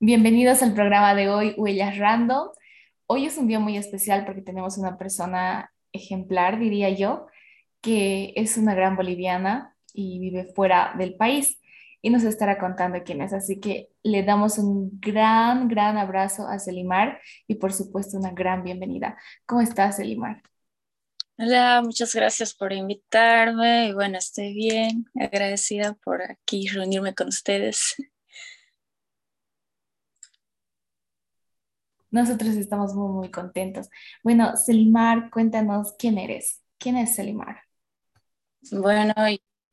Bienvenidos al programa de hoy, Huellas Random. Hoy es un día muy especial porque tenemos una persona ejemplar, diría yo, que es una gran boliviana y vive fuera del país y nos estará contando quién es. Así que le damos un gran, gran abrazo a Selimar y por supuesto una gran bienvenida. ¿Cómo estás, Selimar? Hola, muchas gracias por invitarme y bueno, estoy bien, agradecida por aquí reunirme con ustedes. Nosotros estamos muy, muy contentos. Bueno, Selimar, cuéntanos quién eres. ¿Quién es Selimar? Bueno,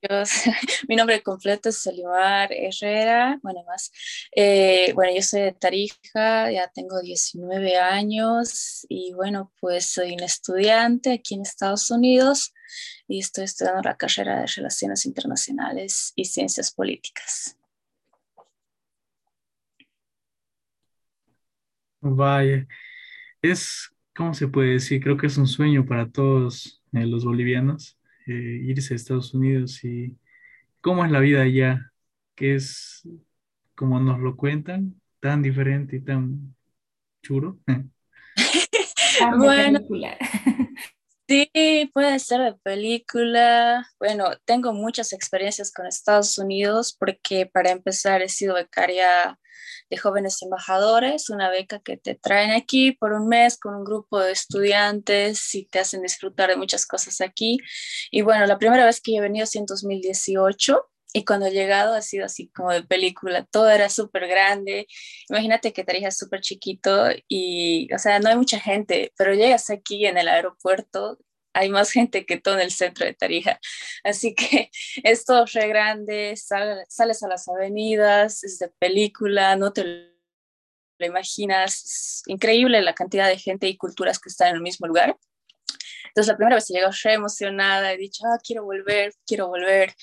yo, mi nombre completo es Selimar Herrera, bueno, más. Eh, bueno, yo soy de Tarija, ya tengo 19 años y bueno, pues soy un estudiante aquí en Estados Unidos y estoy estudiando la carrera de Relaciones Internacionales y Ciencias Políticas. Vaya, es, ¿cómo se puede decir? Creo que es un sueño para todos eh, los bolivianos eh, irse a Estados Unidos y cómo es la vida allá, que es, como nos lo cuentan, tan diferente y tan churo. bueno, sí, puede ser de película. Bueno, tengo muchas experiencias con Estados Unidos porque para empezar he sido becaria de jóvenes embajadores, una beca que te traen aquí por un mes con un grupo de estudiantes y te hacen disfrutar de muchas cosas aquí. Y bueno, la primera vez que yo he venido es en 2018 y cuando he llegado ha sido así como de película, todo era súper grande. Imagínate que Tarija es súper chiquito y, o sea, no hay mucha gente, pero llegas aquí en el aeropuerto hay más gente que todo en el centro de Tarija. Así que es todo re grande, sales a las avenidas, es de película, no te lo imaginas, es increíble la cantidad de gente y culturas que están en el mismo lugar. Entonces la primera vez llego re emocionada, he dicho, ah, quiero volver, quiero volver.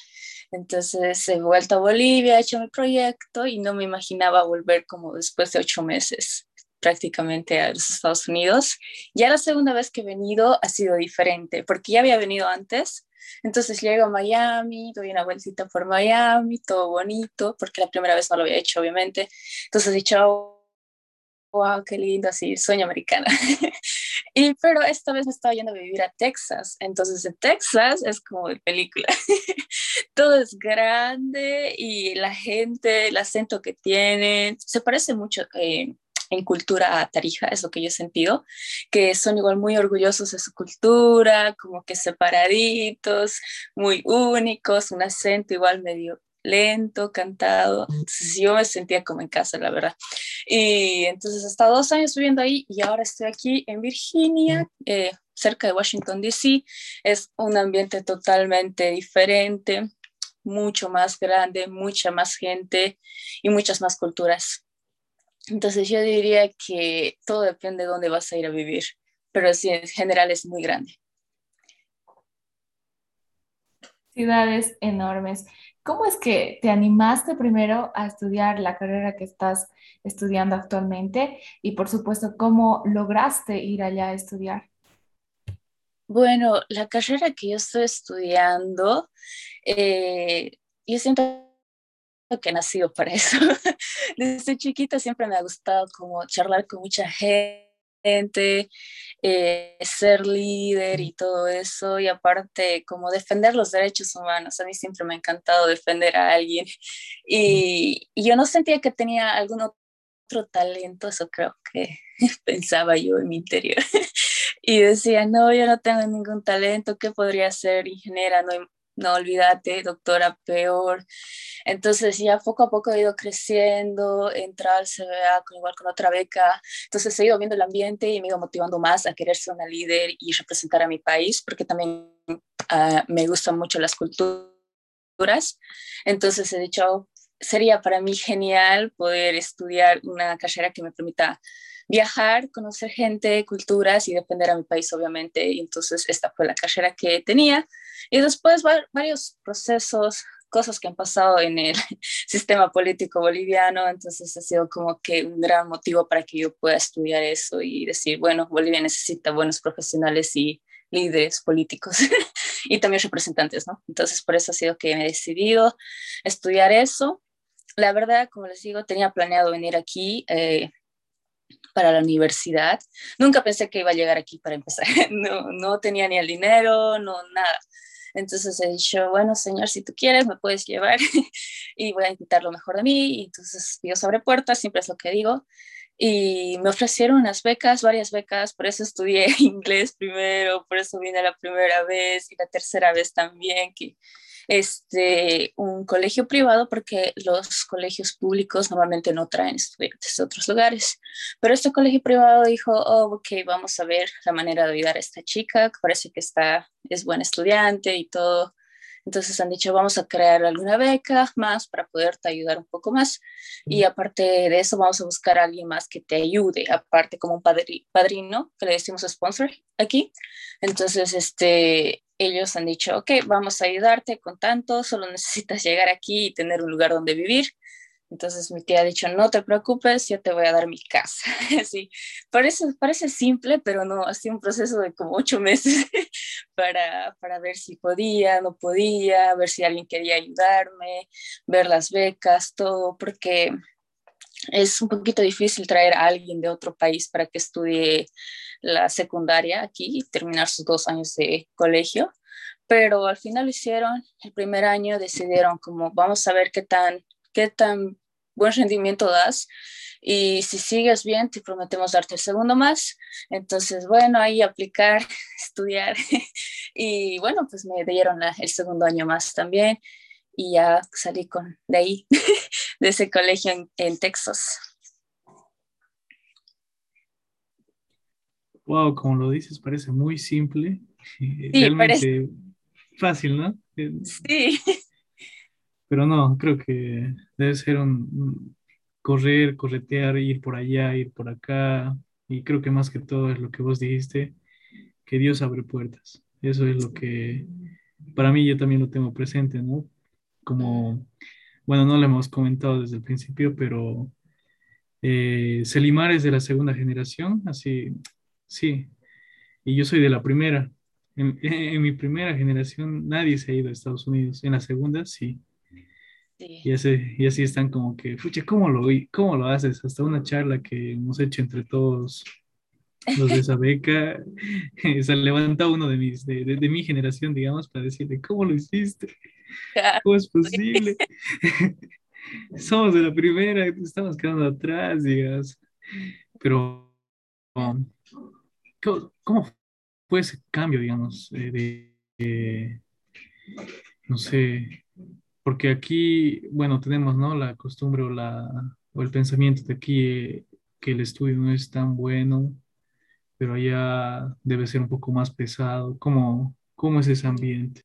Entonces he vuelto a Bolivia, he hecho mi proyecto y no me imaginaba volver como después de ocho meses prácticamente a los Estados Unidos. Ya la segunda vez que he venido ha sido diferente, porque ya había venido antes. Entonces llego a Miami, doy una vueltita por Miami, todo bonito, porque la primera vez no lo había hecho, obviamente. Entonces he dicho, wow, qué lindo, así, sueño americana. y pero esta vez me estaba yendo a vivir a Texas, entonces en Texas es como de película. Todo es grande y la gente, el acento que tienen, se parece mucho eh, en cultura tarija, es lo que yo he sentido, que son igual muy orgullosos de su cultura, como que separaditos, muy únicos, un acento igual medio lento, cantado. Entonces yo me sentía como en casa, la verdad. Y entonces he estado dos años viviendo ahí y ahora estoy aquí en Virginia, eh, cerca de Washington, D.C. Es un ambiente totalmente diferente, mucho más grande, mucha más gente y muchas más culturas. Entonces yo diría que todo depende de dónde vas a ir a vivir, pero sí, en general es muy grande. Ciudades enormes. ¿Cómo es que te animaste primero a estudiar la carrera que estás estudiando actualmente? Y por supuesto, ¿cómo lograste ir allá a estudiar? Bueno, la carrera que yo estoy estudiando, eh, yo siento que he nacido para eso. Desde chiquita siempre me ha gustado como charlar con mucha gente, eh, ser líder y todo eso, y aparte como defender los derechos humanos. A mí siempre me ha encantado defender a alguien y, y yo no sentía que tenía algún otro talento, eso creo que pensaba yo en mi interior. y decía, no, yo no tengo ningún talento, ¿qué podría ser ingeniera? No, no olvídate, doctora, peor. Entonces ya poco a poco he ido creciendo, entrar al CBA con, igual con otra beca. Entonces he ido viendo el ambiente y me he ido motivando más a querer ser una líder y representar a mi país, porque también uh, me gustan mucho las culturas. Entonces he dicho, sería para mí genial poder estudiar una carrera que me permita viajar, conocer gente, culturas y defender a mi país, obviamente. Y entonces esta fue la carrera que tenía. Y después varios procesos, cosas que han pasado en el sistema político boliviano, entonces ha sido como que un gran motivo para que yo pueda estudiar eso y decir, bueno, Bolivia necesita buenos profesionales y líderes políticos y también representantes, ¿no? Entonces por eso ha sido que me he decidido estudiar eso la verdad, como les digo, tenía planeado venir aquí eh, para la universidad. Nunca pensé que iba a llegar aquí para empezar. No, no tenía ni el dinero, no nada. Entonces he dicho, bueno, señor, si tú quieres, me puedes llevar y voy a intentar lo mejor de mí. Y entonces Dios abre puertas, siempre es lo que digo. Y me ofrecieron unas becas, varias becas, por eso estudié inglés primero, por eso vine la primera vez y la tercera vez también, que este, un colegio privado porque los colegios públicos normalmente no traen estudiantes de otros lugares. Pero este colegio privado dijo, oh, ok, vamos a ver la manera de ayudar a esta chica, que parece que está, es buena estudiante y todo. Entonces han dicho, vamos a crear alguna beca más para poderte ayudar un poco más. Y aparte de eso, vamos a buscar a alguien más que te ayude, aparte como un padrino, que le decimos sponsor aquí. Entonces, este, ellos han dicho, ok, vamos a ayudarte con tanto, solo necesitas llegar aquí y tener un lugar donde vivir. Entonces mi tía ha dicho, no te preocupes, yo te voy a dar mi casa. Así, parece, parece simple, pero no, ha sido un proceso de como ocho meses para, para ver si podía, no podía, ver si alguien quería ayudarme, ver las becas, todo, porque es un poquito difícil traer a alguien de otro país para que estudie la secundaria aquí y terminar sus dos años de colegio. Pero al final lo hicieron, el primer año decidieron como vamos a ver qué tan, qué tan buen rendimiento das y si sigues bien te prometemos darte el segundo más. Entonces, bueno, ahí aplicar, estudiar y bueno, pues me dieron el segundo año más también y ya salí con, de ahí, de ese colegio en, Texas. Wow, como lo dices, parece muy simple. Realmente fácil, ¿no? Sí. Pero no, creo que debe ser un, correr, corretear, ir por allá, ir por acá. Y creo que más que todo es lo que vos dijiste, que Dios abre puertas. Eso es lo que para mí yo también lo tengo presente, ¿no? como, bueno, no lo hemos comentado desde el principio, pero eh, Selimar es de la segunda generación, así, sí, y yo soy de la primera. En, mi primera generación nadie se ha ido a Estados Unidos, en la segunda sí. Y, así, y así están como que, fucha, ¿cómo lo, ¿cómo lo haces? Hasta una charla que hemos hecho entre todos los de esa beca, se levanta uno de, mis, de, de, de mi generación, digamos, para decirle, ¿cómo lo hiciste? ¿Cómo es posible? Somos de la primera, estamos quedando atrás, digamos. Pero, um, ¿cómo, fue ese cambio, digamos, eh, no sé, porque aquí, bueno, tenemos, ¿no? La costumbre o, la, o el pensamiento de aquí eh, que el estudio no es tan bueno, pero allá debe ser un poco más pesado. ¿Cómo, cómo es ese ambiente?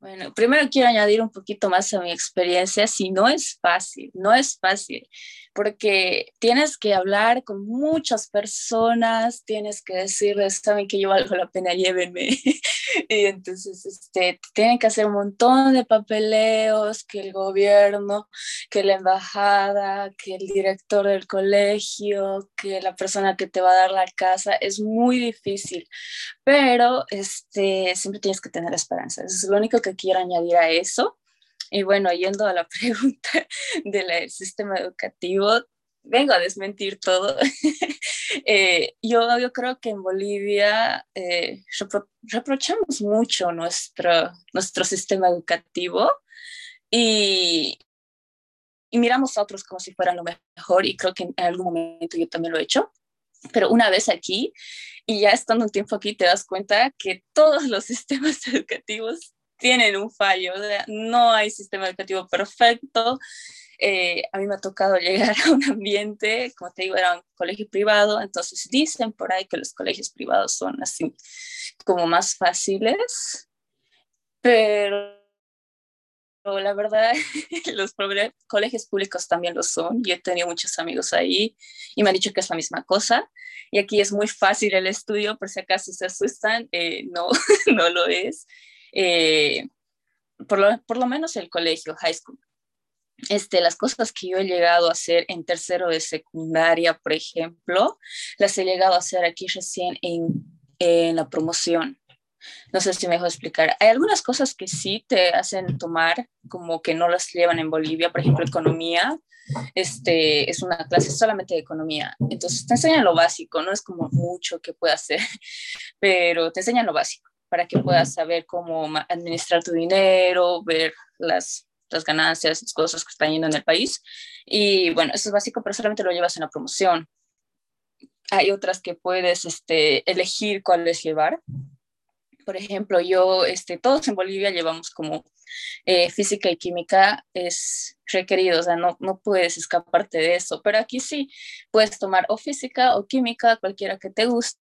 Bueno, primero quiero añadir un poquito más a mi experiencia. Si no es fácil, no es fácil, porque tienes que hablar con muchas personas, tienes que decirles, saben que yo valgo la pena, llévenme. y entonces, este, tienen que hacer un montón de papeleos, que el gobierno, que la embajada, que el director del colegio, que la persona que te va a dar la casa. Es muy difícil, pero este, siempre tienes que tener esperanza. Eso es lo único que quiero añadir a eso. Y bueno, yendo a la pregunta del sistema educativo, vengo a desmentir todo. Eh, yo, yo creo que en Bolivia eh, reprochamos mucho nuestro, nuestro sistema educativo y, y miramos a otros como si fueran lo mejor y creo que en algún momento yo también lo he hecho. Pero una vez aquí y ya estando un tiempo aquí te das cuenta que todos los sistemas educativos tienen un fallo, no hay sistema educativo perfecto. Eh, a mí me ha tocado llegar a un ambiente, como te digo, era un colegio privado, entonces dicen por ahí que los colegios privados son así como más fáciles, pero la verdad, los colegios públicos también lo son. Yo he tenido muchos amigos ahí y me han dicho que es la misma cosa. Y aquí es muy fácil el estudio, por si acaso se asustan, eh, no, no lo es. Eh, por, lo, menos el colegio, high school. Este, las cosas que yo he llegado a hacer en tercero de secundaria, por ejemplo, las he llegado a hacer aquí recién en, en la promoción. No sé si me dejo explicar. Hay algunas cosas que sí te hacen tomar, como que no las llevan en Bolivia, por ejemplo, economía. Este es una clase solamente de economía. Entonces te enseñan lo básico, no es como mucho que puedas hacer, pero te enseñan lo básico para que puedas saber cómo administrar tu dinero, ver las, las ganancias, las cosas que están yendo en el país. Y bueno, eso es básico, pero solamente lo llevas en la promoción. Hay otras que puedes este, elegir cuáles llevar por ejemplo, yo, este, todos en Bolivia llevamos como eh, física y química es requerido, o sea, no, no puedes escaparte de eso, pero aquí sí, puedes tomar o física o química, cualquiera que te guste.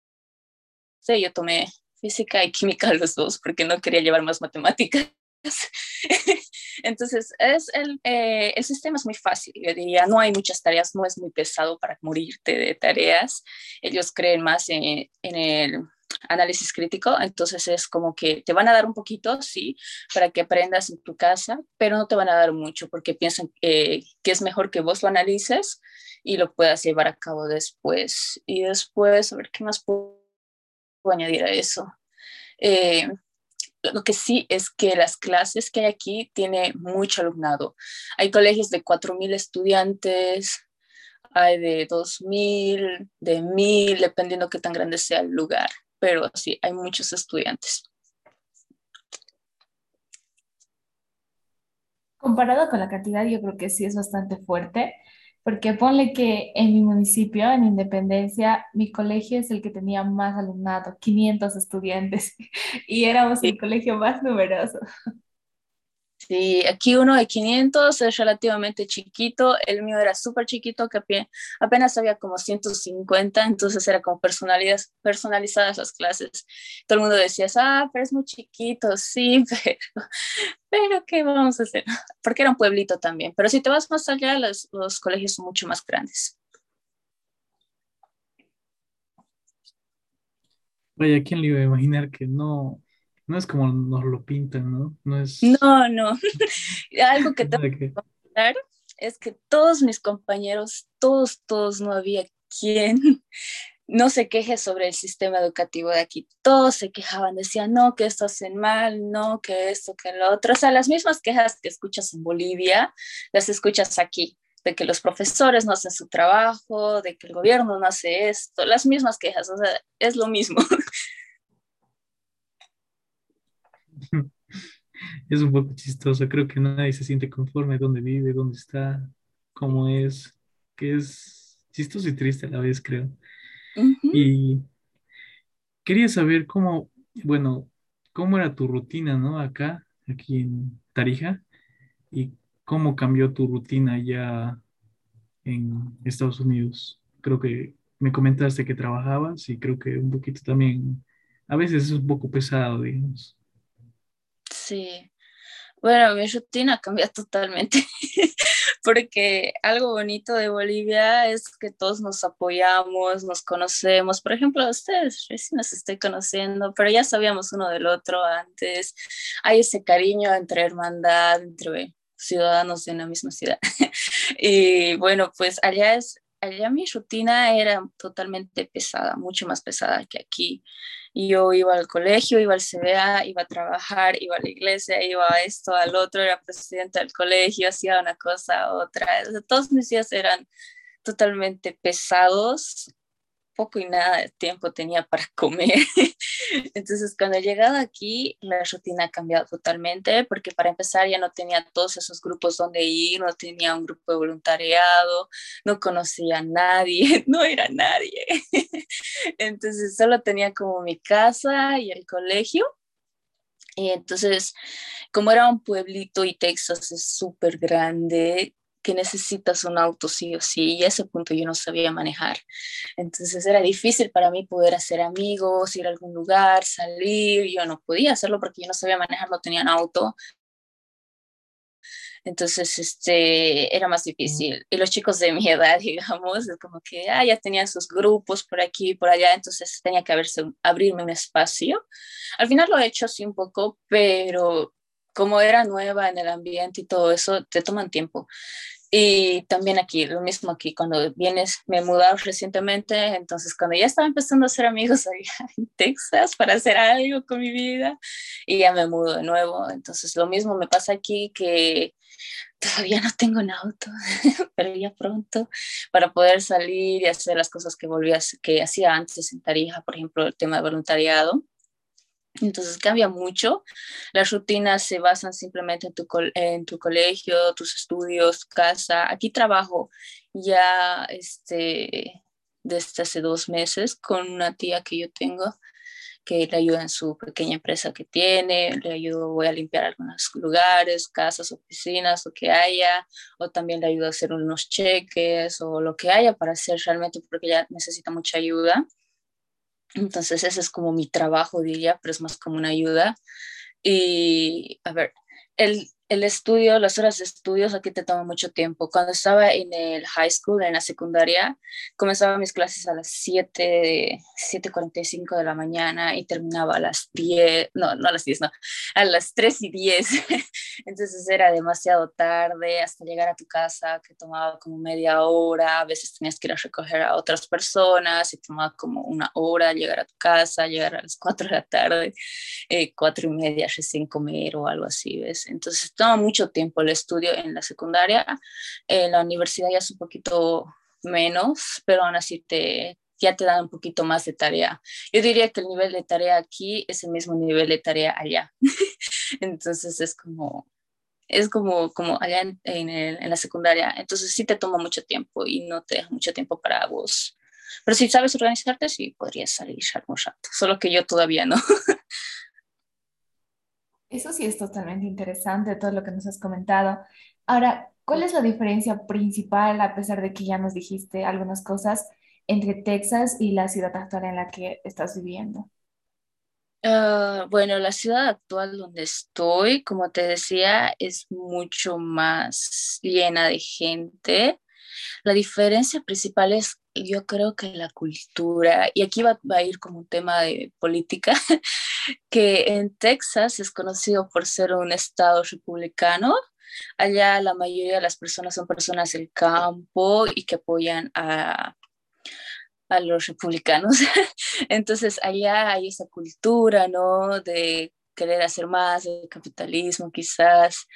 Yo tomé física y química los dos porque no quería llevar más matemáticas. Entonces, es el, eh, el, sistema es muy fácil, yo diría, no hay muchas tareas, no es muy pesado para morirte de tareas. Ellos creen más en, en el análisis crítico, entonces es como que te van a dar un poquito, sí, para que aprendas en tu casa, pero no te van a dar mucho porque piensan que es mejor que vos lo analices y lo puedas llevar a cabo después. Y después, a ver qué más puedo añadir a eso. Eh, lo que sí es que las clases que hay aquí tiene mucho alumnado. Hay colegios de 4.000 estudiantes, hay de 2.000, de 1.000, dependiendo qué tan grande sea el lugar pero sí, hay muchos estudiantes. Comparado con la cantidad, yo creo que sí es bastante fuerte, porque ponle que en mi municipio, en Independencia, mi colegio es el que tenía más alumnado, 500 estudiantes, y éramos el colegio más numeroso. Sí, aquí uno de 500 es relativamente chiquito, el mío era súper chiquito, que apenas había como 150, entonces era como personalizadas las clases. Todo el mundo decía, ah, pero es muy chiquito, sí, pero, pero ¿qué vamos a hacer? Porque era un pueblito también, pero si te vas más allá, los, los colegios son mucho más grandes. Vaya, ¿quién le iba a imaginar que no, no es como nos lo pintan, ¿no? No, es... no, no. Algo que tengo que contar es que todos mis compañeros, todos, todos, no había quien no se queje sobre el sistema educativo de aquí. Todos se quejaban, decían, no, que esto hacen mal, no, que esto, que lo otro. O sea, las mismas quejas que escuchas en Bolivia, las escuchas aquí, de que los profesores no hacen su trabajo, de que el gobierno no hace esto, las mismas quejas, o sea, es lo mismo. es un poco chistoso. Creo que nadie se siente conforme dónde vive, dónde está, cómo es, que es chistoso y triste a la vez, creo. Y quería saber cómo, bueno, cómo era tu rutina, ¿no? Acá, aquí en Tarija, y cómo cambió tu rutina ya en Estados Unidos. Creo que me comentaste que trabajabas y creo que un poquito también, a veces es un poco pesado, digamos. Sí. Bueno, mi rutina cambia totalmente, porque algo bonito de Bolivia es que todos nos apoyamos, nos conocemos. Por ejemplo, ustedes recién nos estoy conociendo, pero ya sabíamos uno del otro antes. Hay ese cariño entre hermandad, entre ciudadanos de una misma ciudad. y bueno, pues allá es, allá mi rutina era totalmente pesada, mucho más pesada que aquí. Yo iba al colegio, iba al CBA, iba a trabajar, iba a la iglesia, iba a esto, al otro, era presidente del colegio, hacía una cosa, otra. todos mis días eran totalmente pesados poco y nada de tiempo tenía para comer. Entonces, cuando he llegado aquí, la rutina ha cambiado totalmente, porque para empezar ya no tenía todos esos grupos donde ir, no tenía un grupo de voluntariado, no conocía a nadie, no era nadie. Entonces, solo tenía como mi casa y el colegio. Y entonces, como era un pueblito y Texas es súper grande, que necesitas un auto sí o sí, y a ese punto yo no sabía manejar. Entonces era difícil para mí poder hacer amigos, ir a algún lugar, salir, yo no podía hacerlo porque yo no sabía manejar, no tenía un auto. Entonces, este, era más difícil. Y los chicos de mi edad, digamos, es como que ah, ya tenían sus grupos por aquí y por allá, entonces tenía que abrirme un espacio. Al final lo he hecho así un poco, pero como era nueva en el ambiente y todo eso, te toman tiempo. Y también aquí, lo mismo aquí, cuando vienes, me he mudado recientemente, entonces cuando ya estaba empezando a hacer amigos allá en Texas para hacer algo con mi vida, y ya me mudo de nuevo, entonces lo mismo me pasa aquí que todavía no tengo un auto, pero ya pronto, para poder salir y hacer las cosas que volví a, que hacía antes en Tarija, por ejemplo, el tema de voluntariado. Entonces cambia mucho. Las rutinas se basan simplemente en tu, en tu colegio, tus estudios, tu casa. Aquí trabajo ya este, desde hace dos meses con una tía que yo tengo que le ayuda en su pequeña empresa que tiene, le ayudo, voy a limpiar algunos lugares, casas, oficinas, lo que haya, o también le ayudo a hacer unos cheques o lo que haya para hacer realmente porque ella necesita mucha ayuda. Entonces ese es como mi trabajo, diría, pero es más como una ayuda. Y a ver, el, el estudio, las horas de estudios aquí te toma mucho tiempo. Cuando estaba en el high school, en la secundaria, comenzaba mis clases a las 7, 7.45 de la mañana y terminaba a las 10, no, no a las 10, no, a las 3 y 10. Entonces era demasiado tarde hasta llegar a tu casa, que tomaba como media hora, a veces tenías que ir a recoger a otras personas y tomaba como una hora llegar a tu casa, llegar a las 4 de la tarde, eh, 4 y media recién comer o algo así, ¿ves? Entonces toma mucho tiempo el estudio en la secundaria. En la universidad ya es un poquito menos, pero aún así te, ya te dan un poquito más de tarea. Yo diría que el nivel de tarea aquí es el mismo nivel de tarea allá. Entonces es como, es como, como allá en, en, la secundaria. Entonces sí te toma mucho tiempo y no te deja mucho tiempo para vos. Pero si sabes organizarte, sí podrías salir algún rato. Solo que yo todavía no. Eso sí es totalmente interesante, todo lo que nos has comentado. Ahora, ¿cuál es la diferencia principal, a pesar de que ya nos dijiste algunas cosas, entre Texas y la ciudad actual en la que estás viviendo? Ah, bueno, la ciudad actual donde estoy, como te decía, es mucho más llena de gente. La diferencia principal es, yo creo que la cultura, y aquí va, va a ir como un tema de política, que en Texas es conocido por ser un estado republicano. Allá la mayoría de las personas son personas del campo y que apoyan a, a los republicanos. Entonces allá hay esa cultura, ¿no? De querer hacer más, de capitalismo quizás,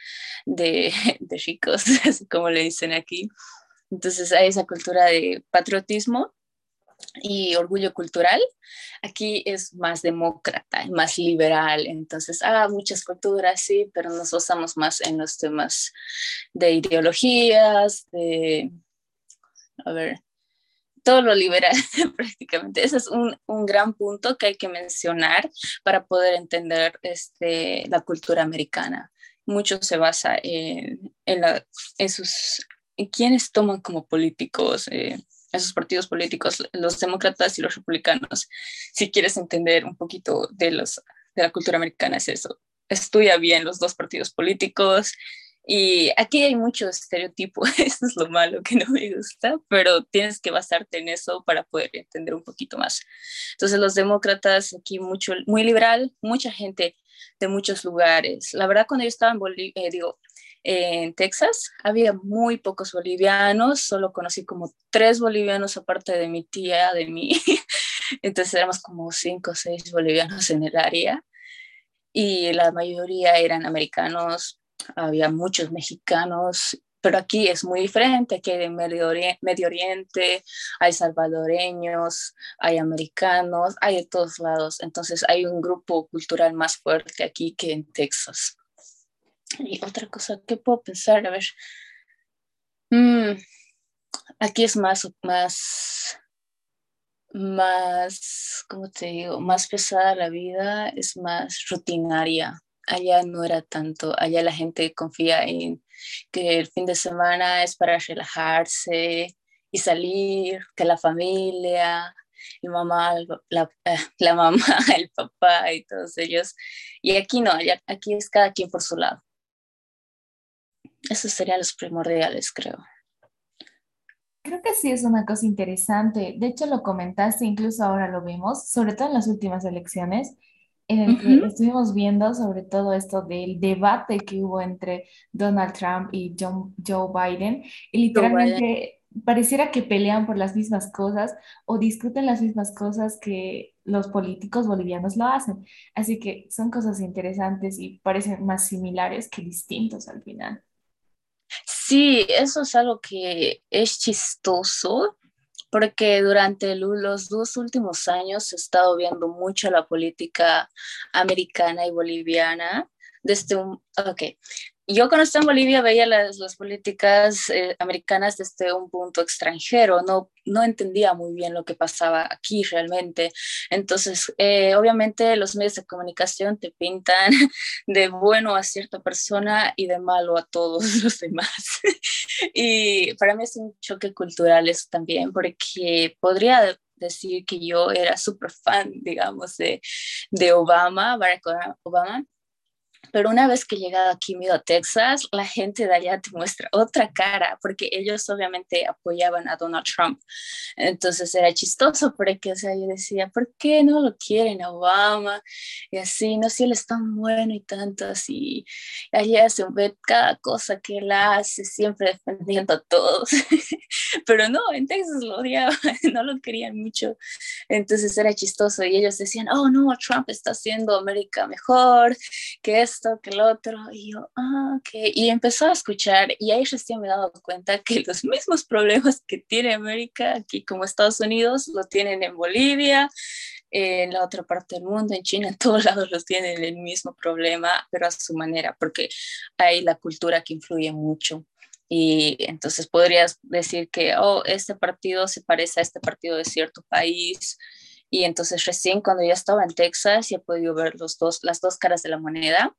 de, de ricos, como le dicen aquí. Entonces hay esa cultura de patriotismo y orgullo cultural, aquí es más demócrata, más liberal, entonces, ah, muchas culturas, sí, pero nos basamos más en los temas de ideologías, de, a ver, todo lo liberal prácticamente. Ese es un, un, gran punto que hay que mencionar para poder entender este, la cultura americana. Mucho se basa en, en, sus, en quienes toman como políticos. Eh, esos partidos políticos, los demócratas y los republicanos. Si quieres entender un poquito de, los, de la cultura americana, es eso. Estudia bien los dos partidos políticos. Y aquí hay mucho estereotipo, eso es lo malo que no me gusta, pero tienes que basarte en eso para poder entender un poquito más. Entonces los demócratas aquí mucho, muy liberal, mucha gente de muchos lugares. La verdad cuando yo estaba en Bolivia, eh, digo, en Texas. Había muy pocos bolivianos, solo conocí como tres bolivianos aparte de mi tía, de mí. Entonces éramos como cinco o seis bolivianos en el área y la mayoría eran americanos, había muchos mexicanos, pero aquí es muy diferente, aquí hay Medio Medio Oriente, hay salvadoreños, hay americanos, hay de todos lados, entonces hay un grupo cultural más fuerte aquí que en Texas. Y otra cosa que puedo pensar, a ver, mm, aquí es más, más, más, ¿cómo te digo? Más pesada la vida, es más rutinaria. Allá no era tanto, allá la gente confía en que el fin de semana es para relajarse y salir, que la familia, mi mamá, la, eh, la mamá, el papá y todos ellos. Y aquí no, aquí es cada quien por su lado. Esos serían los primordiales, creo. Creo que sí es una cosa interesante. De hecho, lo comentaste, incluso ahora lo vimos, sobre todo en las últimas elecciones, en el que estuvimos viendo sobre todo esto del debate que hubo entre Donald Trump y John, Joe Biden. Y literalmente pareciera que pelean por las mismas cosas o discuten las mismas cosas que los políticos bolivianos lo hacen. Así que son cosas interesantes y parecen más similares que distintos al final. Sí, eso es algo que es chistoso porque durante los dos últimos años he estado viendo mucho la política americana y boliviana desde un, ok, yo cuando estaba en Bolivia veía las, las políticas eh, americanas desde un punto extranjero, no, no entendía muy bien lo que pasaba aquí realmente. Entonces, eh, obviamente los medios de comunicación te pintan de bueno a cierta persona y de malo a todos los demás. y para mí es un choque cultural eso también, porque podría decir que yo era súper fan, digamos, de, de Obama, Barack Obama, pero una vez que llegado aquí a Texas, la gente de allá te muestra otra cara, porque ellos obviamente apoyaban a Donald Trump. Entonces era chistoso, porque o sea, yo decía, ¿por qué no lo quieren Obama? Y así, no sé, si él es tan bueno y tanto así. Allá se ve cada cosa que él hace, siempre defendiendo a todos. Pero no, en Texas lo odiaban, no lo querían mucho. Entonces era chistoso y ellos decían, oh no, Trump está haciendo América mejor, que esto que el otro, y yo, ah, ok, y empezó a escuchar, y ahí recién me he dado cuenta que los mismos problemas que tiene América, aquí como Estados Unidos, lo tienen en Bolivia, en la otra parte del mundo, en China, en todos lados los tienen el mismo problema, pero a su manera, porque hay la cultura que influye mucho. Y entonces podrías decir que, oh, este partido se parece a este partido de cierto país, y entonces recién cuando ya estaba en Texas ya he podido ver los dos, las dos caras de la moneda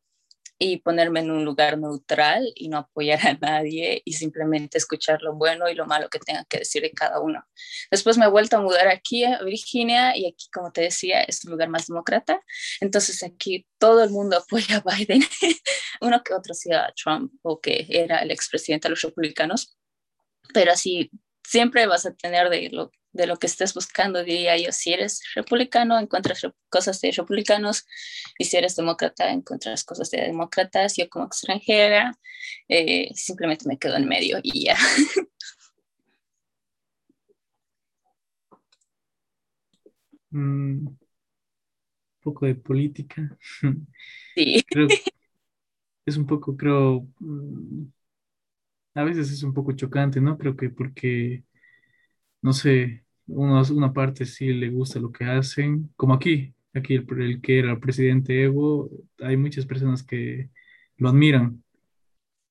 y ponerme en un lugar neutral y no apoyar a nadie y simplemente escuchar lo bueno y lo malo que tenga que decir de cada uno. Después me he vuelto a mudar aquí a Virginia y aquí, como te decía, es un lugar más demócrata. Entonces aquí todo el mundo apoya a Biden, uno que otro sea Trump o que era el expresidente de los republicanos, pero así siempre vas a tener de lo de lo que estés buscando, diría yo. Si eres republicano, encuentras cosas de republicanos, y si eres demócrata, encuentras cosas de demócratas. Yo como extranjera, eh, simplemente me quedo en medio y ya. Mm, un poco de política. Sí. es un poco, creo, mm, a veces es un poco chocante, ¿no? Creo que porque, no sé, una parte sí le gusta lo que hacen, como aquí, aquí el, el, que era el presidente Evo, hay muchas personas que lo admiran.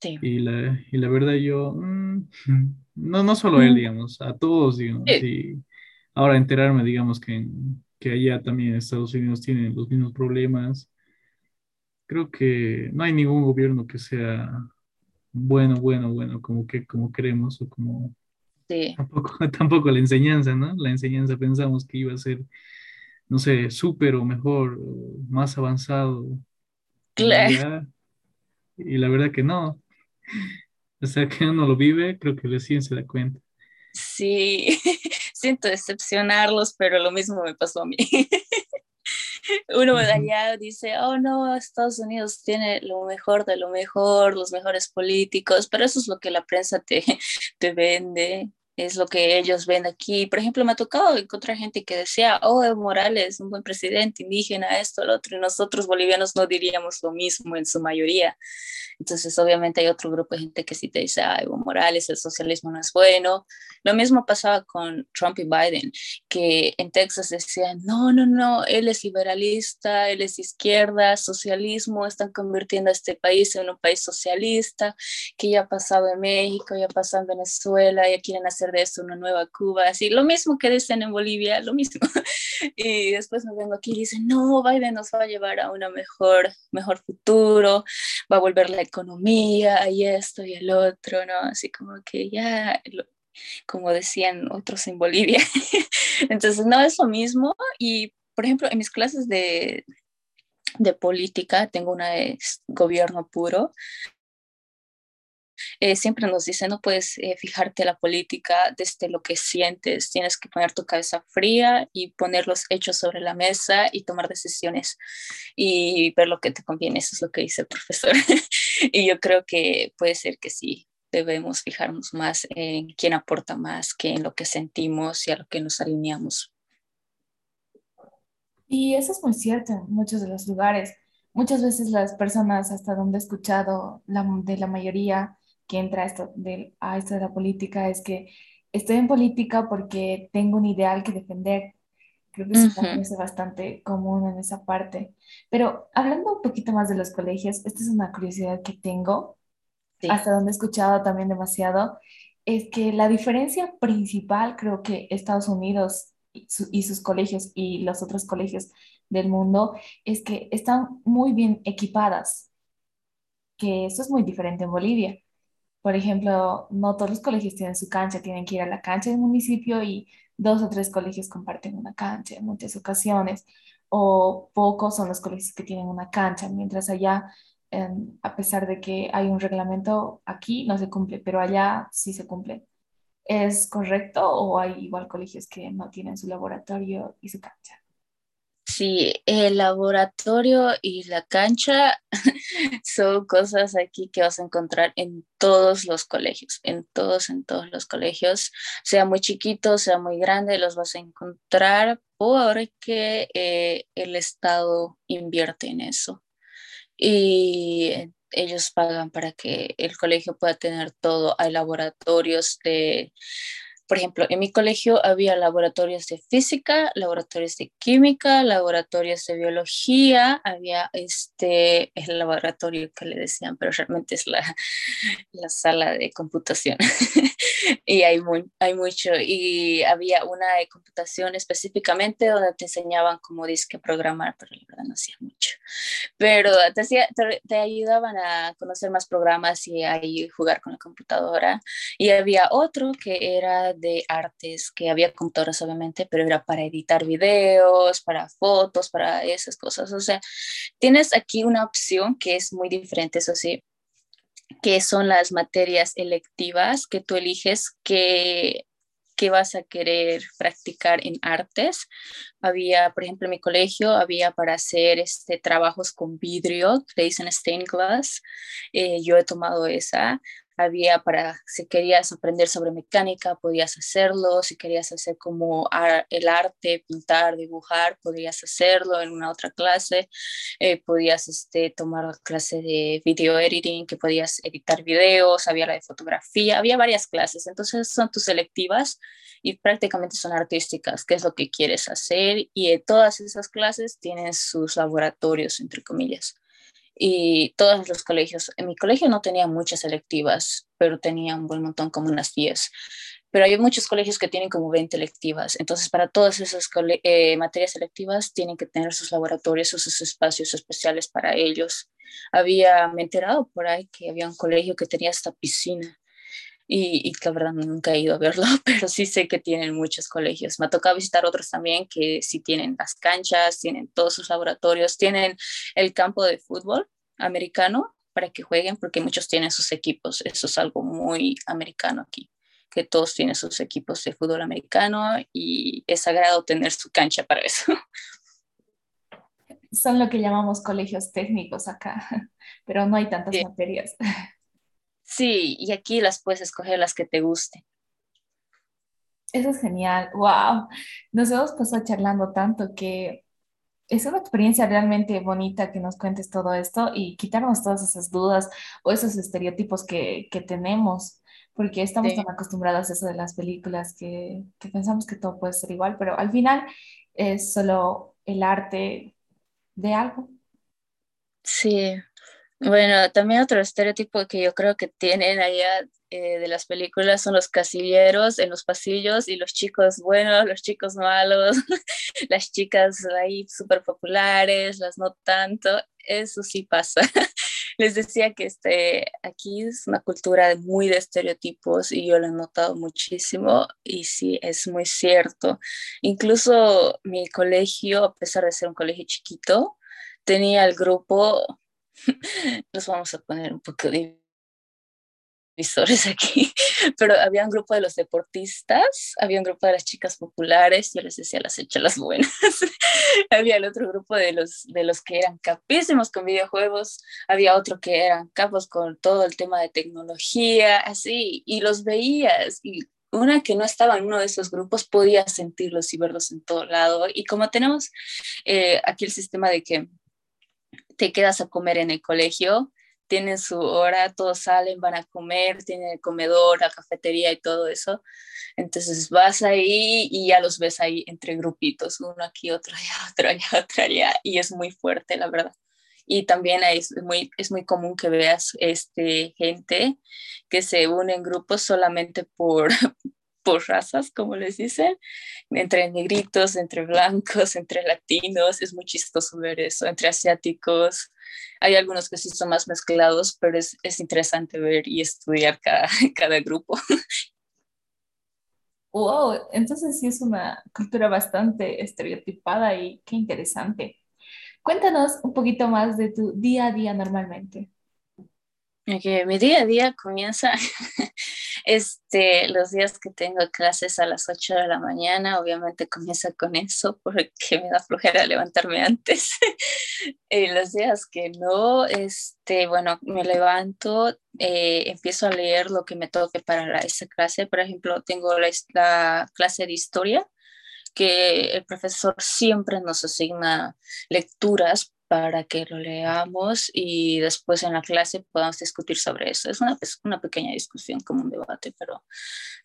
Sí. Y, la, y la verdad yo, mm, no, no solo a él, digamos, a todos, digamos. Y ahora enterarme, digamos, que, que allá también Estados Unidos tienen los mismos problemas. Creo que no hay ningún gobierno que sea bueno, bueno, bueno, como que como queremos o como Tampoco, tampoco la enseñanza, ¿no? La enseñanza pensamos que iba a ser, no sé, súper o mejor, más avanzado. Claro. Y la verdad que no. O sea, que uno lo vive, creo que recién se da cuenta. Sí, siento decepcionarlos, pero lo mismo me pasó a mí. Uno allá dice, oh no, Estados Unidos tiene lo mejor de lo mejor, los mejores políticos, pero eso es lo que la prensa te, te vende es lo que ellos ven aquí. Por ejemplo, me ha tocado encontrar gente que decía, oh, Evo Morales, un buen presidente, indígena, esto, lo otro, y nosotros bolivianos no diríamos lo mismo en su mayoría. Entonces, obviamente hay otro grupo de gente que sí te dice, ah, Evo Morales, el socialismo no es bueno. Lo mismo pasaba con Trump y Biden, que en Texas decían, no, no, no, él es liberalista, él es izquierda, socialismo, están convirtiendo a este país en un país socialista, que ya ha pasado en México, ya ha pasado en Venezuela, ya quieren hacer de esto una nueva Cuba, así, lo mismo que dicen en Bolivia, lo mismo. y después me vengo aquí y dicen, no, Biden nos va a llevar a un mejor, mejor futuro, va a volver la economía y esto y el otro, ¿no? Así como que ya, como decían otros en Bolivia. Entonces, no es lo mismo. Y, por ejemplo, en mis clases de, de política, tengo una de gobierno puro, eh, siempre nos dice, no puedes eh, fijarte la política desde lo que sientes, tienes que poner tu cabeza fría y poner los hechos sobre la mesa y tomar decisiones y ver lo que te conviene, eso es lo que dice el profesor. y yo creo que puede ser que sí, debemos fijarnos más en quién aporta más que en lo que sentimos y a lo que nos alineamos. Y eso es muy cierto en muchos de los lugares. Muchas veces las personas, hasta donde he escuchado la, de la mayoría que entra esto, de, a esto de la política, es que estoy en política porque tengo un ideal que defender. Creo que eso también es bastante común en esa parte. Pero hablando un poquito más de los colegios, esta es una curiosidad que tengo hasta donde he escuchado también demasiado, es que la diferencia principal, creo que Estados Unidos y, sus colegios y los otros colegios del mundo, es que están muy bien equipadas, que eso es muy diferente en Bolivia. Por ejemplo, no todos los colegios tienen su cancha, tienen que ir a la cancha del municipio y dos o tres colegios comparten una cancha en muchas ocasiones, o pocos son los colegios que tienen una cancha, mientras allá a pesar de que hay un reglamento aquí, no se cumple, pero allá sí se cumple. ¿Es correcto o hay igual colegios que no tienen su laboratorio y su cancha? Sí, el laboratorio y la cancha son cosas aquí que vas a encontrar en todos los colegios, en todos, en todos los colegios, sea muy chiquito, sea muy grande, los vas a encontrar porque eh, el Estado invierte en eso y ellos pagan para que el colegio pueda tener todo. Hay laboratorios de por ejemplo, en mi colegio había laboratorios de física, laboratorios de química, laboratorios de biología, había este, el laboratorio que le decían, pero realmente es la, la sala de computación. y hay, muy, hay mucho, y había una de computación específicamente donde te enseñaban cómo disque programar, pero la verdad no hacía mucho. Pero te, te, ayudaban a conocer más programas y a jugar con la computadora. Y había otro que era de artes, que había computadoras obviamente, pero era para editar videos, para fotos, para esas cosas. O sea, tienes aquí una opción que es muy diferente, eso sí, que son las materias electivas que tú eliges que que vas a querer practicar en artes. Había, por ejemplo, en mi colegio, había para hacer este, trabajos con vidrio, le dicen stained glass. Eh, yo he tomado esa había para, si querías aprender sobre mecánica, podías hacerlo, si querías hacer como el arte, pintar, dibujar, podías hacerlo en una otra clase, eh, podías este, tomar la clase de video editing, que podías editar videos, había la de fotografía, había varias clases, entonces son tus selectivas y prácticamente son artísticas, qué es lo que quieres hacer y todas esas clases tienen sus laboratorios, entre comillas y todos los colegios. En mi colegio no tenía muchas selectivas, pero tenía un buen montón, como unas 10. Pero hay muchos colegios que tienen como 20 electivas. Entonces, para todas esas eh, materias selectivas, tienen que tener sus laboratorios, sus espacios especiales para ellos. Había, me enterado por ahí que había un colegio que tenía esta piscina. Y, y la verdad nunca he ido a verlo, pero sí sé que tienen muchos colegios. Me ha tocado visitar otros también que sí tienen las canchas, tienen todos sus laboratorios, tienen el campo de fútbol americano para que jueguen, porque muchos tienen sus equipos. Eso es algo muy americano aquí, que todos tienen sus equipos de fútbol americano y es sagrado tener su cancha para eso. Son lo que llamamos colegios técnicos acá, pero no hay tantas materias. Sí, y aquí las puedes escoger las que te gusten. Eso es genial, wow. Nos hemos pasado charlando tanto que es una experiencia realmente bonita que nos cuentes todo esto y quitarnos todas esas dudas o esos estereotipos que, tenemos, porque estamos tan acostumbrados a eso de las películas que, que, pensamos que todo puede ser igual, pero al final es solo el arte de algo. Sí, bueno, también otro estereotipo que yo creo que tienen allá eh, de las películas son los casilleros en los pasillos y los chicos buenos, los chicos malos, las chicas ahí súper populares, las no tanto, eso sí pasa. Les decía que este, aquí es una cultura muy de estereotipos y yo lo he notado muchísimo y sí, es muy cierto. Incluso mi colegio, a pesar de ser un colegio chiquito, tenía el grupo, los vamos a poner un poco de televisores aquí, pero había un grupo de los deportistas, había un grupo de las chicas populares, yo les decía las hechas las buenas, había el otro grupo de los, de los que eran capísimos con videojuegos, había otro que eran capos con todo el tema de tecnología, así, y los veías, y una que no estaba en uno de esos grupos podía sentirlos y verlos en todo lado, y como tenemos eh, aquí el sistema de que te quedas a comer en el colegio, tienen su hora, todos salen, van a comer, tienen el comedor, la cafetería y todo eso. Entonces vas ahí y ya los ves ahí entre grupitos, uno aquí, otro allá, otro allá, otro allá, y es muy fuerte, la verdad. Y también es muy, es muy común que veas este, gente que se une en grupos solamente por, por razas, como les dicen, entre negritos, entre blancos, entre latinos, es muy chistoso ver eso, entre asiáticos. Hay algunos que sí son más mezclados, pero es, es interesante ver y estudiar cada, cada grupo. Wow, entonces sí es una cultura bastante estereotipada y qué interesante. Cuéntanos un poquito más de tu día a día normalmente. Okay, mi día a día comienza este, los días que tengo clases a las 8 de la mañana, obviamente comienza con eso porque me da flojera levantarme antes. y los días que no, este, bueno, me levanto, eh, empiezo a leer lo que me toque para esa clase. Por ejemplo, tengo la, la clase de historia que el profesor siempre nos asigna lecturas para que lo leamos y después en la clase podamos discutir sobre eso. Es una, una pequeña discusión, como un debate, pero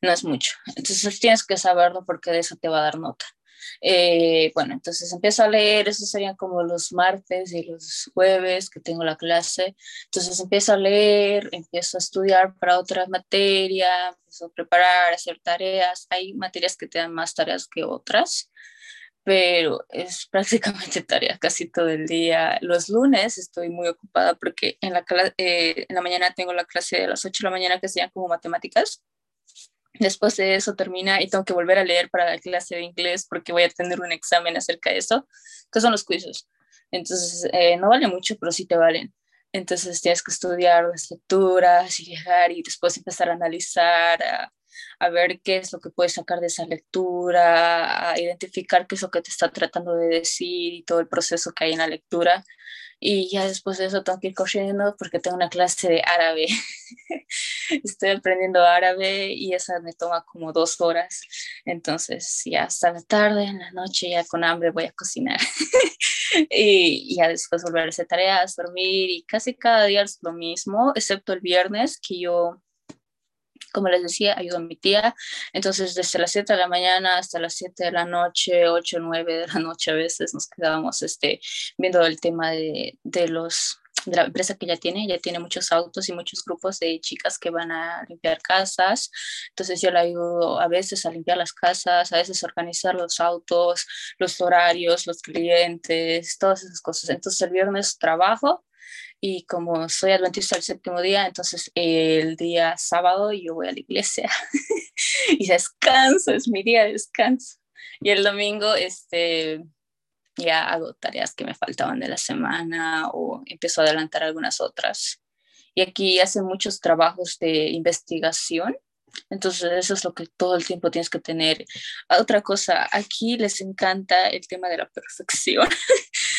no es mucho. Entonces tienes que saberlo porque de eso te va a dar nota. Eh, bueno, entonces empiezo a leer, esos serían como los martes y los jueves que tengo la clase. Entonces empiezo a leer, empiezo a estudiar para otra materia, empiezo a preparar, a hacer tareas. Hay materias que te dan más tareas que otras pero es prácticamente tarea casi todo el día. Los lunes estoy muy ocupada porque en la, eh, en la mañana tengo la clase de las 8 de la mañana que se llama como matemáticas. Después de eso termina y tengo que volver a leer para la clase de inglés porque voy a tener un examen acerca de eso, que son los quizzes. Entonces, eh, no vale mucho, pero sí te valen. Entonces tienes que estudiar las lecturas y llegar y después empezar a analizar, a, a ver qué es lo que puedes sacar de esa lectura, a identificar qué es lo que te está tratando de decir y todo el proceso que hay en la lectura. Y ya después de eso tengo que ir corriendo porque tengo una clase de árabe. Estoy aprendiendo árabe y esa me toma como dos horas. Entonces ya hasta la tarde, en la noche, ya con hambre voy a cocinar. y ya después volver a hacer tareas, dormir y casi cada día es lo mismo, excepto el viernes que yo como les decía, ayudo a mi tía. Entonces, desde las 7 de la mañana hasta las 7 de la noche, 8, 9 de la noche a veces nos quedábamos este, viendo el tema de, de los de la empresa que ya tiene, ya tiene muchos autos y muchos grupos de chicas que van a limpiar casas. Entonces yo le ayudo a veces a limpiar las casas, a veces a organizar los autos, los horarios, los clientes, todas esas cosas. Entonces el viernes trabajo y como soy adventista el séptimo día, entonces el día sábado yo voy a la iglesia y descanso, es mi día de descanso. Y el domingo este, ya hago tareas que me faltaban de la semana o empiezo a adelantar algunas otras. Y aquí hacen muchos trabajos de investigación entonces, eso es lo que todo el tiempo tienes que tener. Otra cosa, aquí les encanta el tema de la perfección.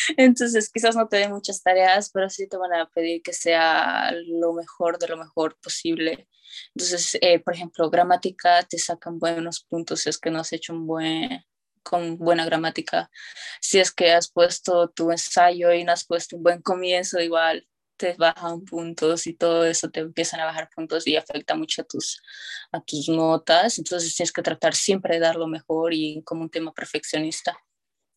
Entonces, quizás no te den muchas tareas, pero sí te van a pedir que sea lo mejor de lo mejor posible. Entonces, eh, por ejemplo, gramática te sacan buenos puntos si es que no has hecho un buen, con buena gramática. Si es que has puesto tu ensayo y no has puesto un buen comienzo, igual te bajan puntos y todo eso te empiezan a bajar puntos y afecta mucho a tus, a tus notas. Entonces tienes que tratar siempre de dar lo mejor y como un tema perfeccionista.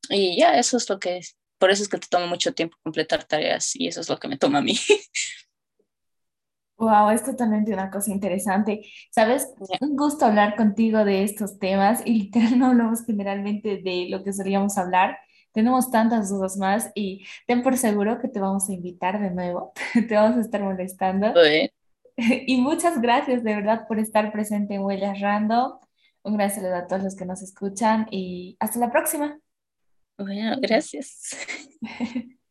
Y ya, eso es lo que. Por eso es que te toma mucho tiempo completar tareas y eso es lo que me toma a mí. Wow, es totalmente una cosa interesante. Sabes, un gusto hablar contigo de estos temas y literal no hablamos generalmente de lo que solíamos hablar, tenemos tantas dudas más y ten por seguro que te vamos a invitar de nuevo, te vamos a estar molestando. Y muchas gracias de verdad por estar presente en Huellas Random. Un gran saludo a todos los que nos escuchan y hasta la próxima. Bueno, gracias.